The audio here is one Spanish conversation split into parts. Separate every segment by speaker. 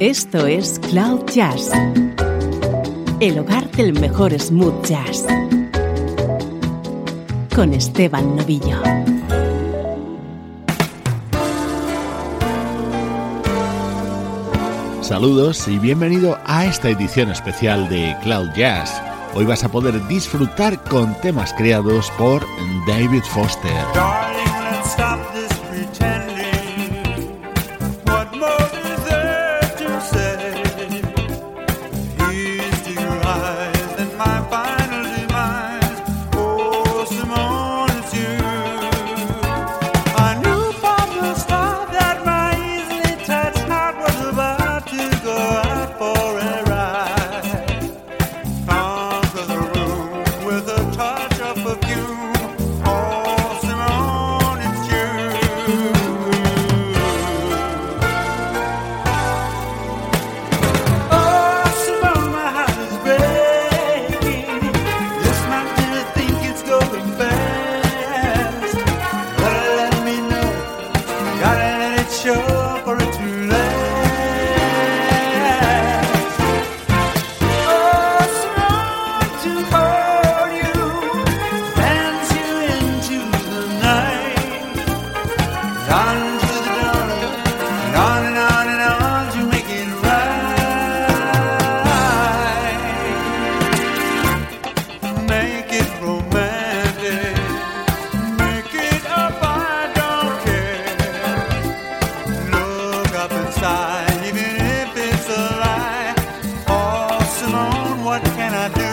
Speaker 1: Esto es Cloud Jazz, el hogar del mejor smooth jazz, con Esteban Novillo.
Speaker 2: Saludos y bienvenido a esta edición especial de Cloud Jazz. Hoy vas a poder disfrutar con temas creados por David Foster. I do?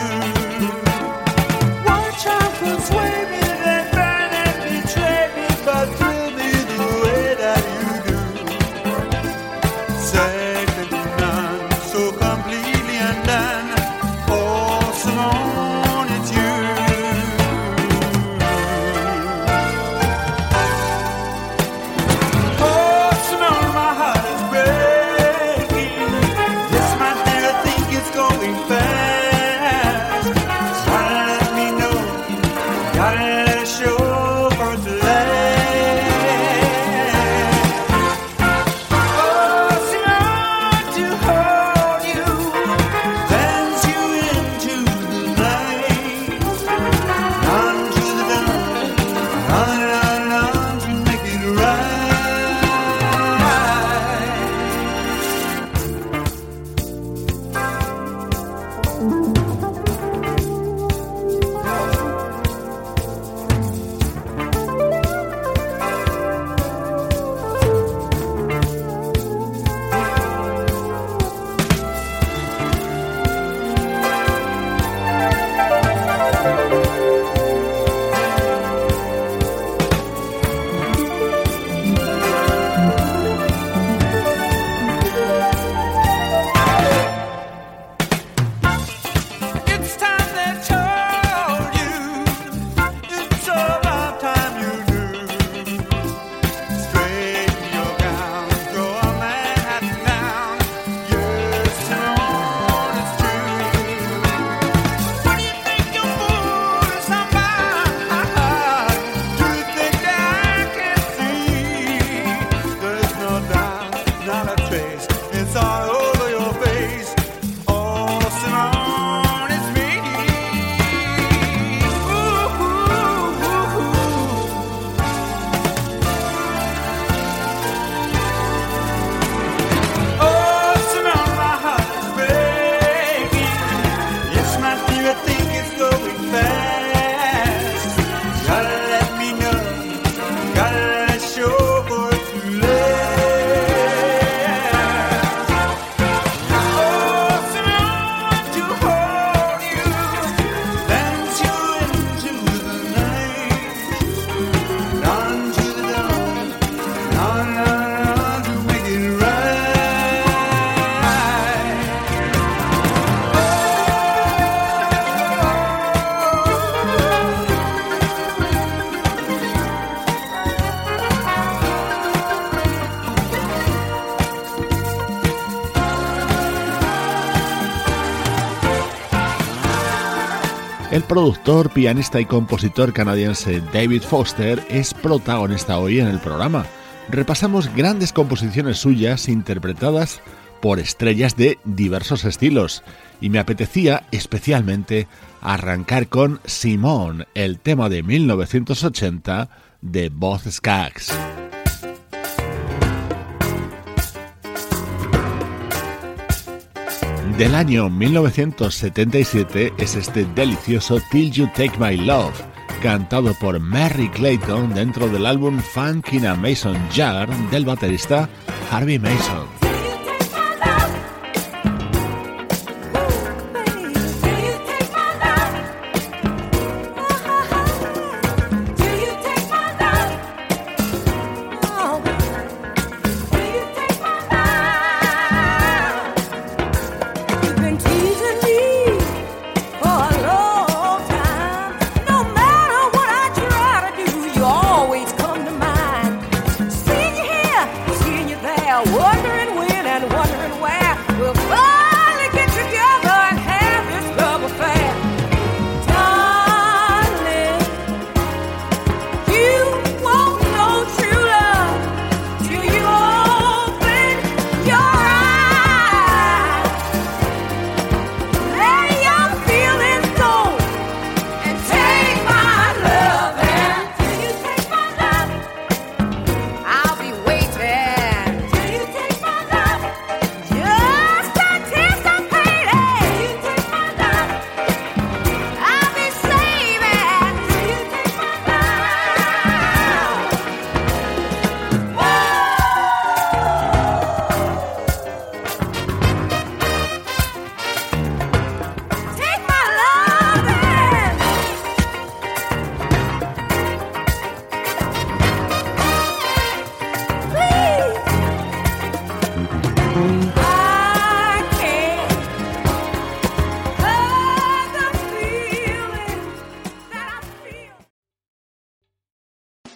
Speaker 3: El productor, pianista y compositor canadiense David Foster es protagonista hoy en el programa. Repasamos grandes composiciones suyas interpretadas por estrellas de diversos estilos y me apetecía especialmente arrancar con Simone, el tema de 1980 de Boz Skaggs. Del año 1977 es este delicioso Till You Take My Love, cantado por Mary Clayton dentro del álbum Funk in a Mason Jar del baterista Harvey Mason.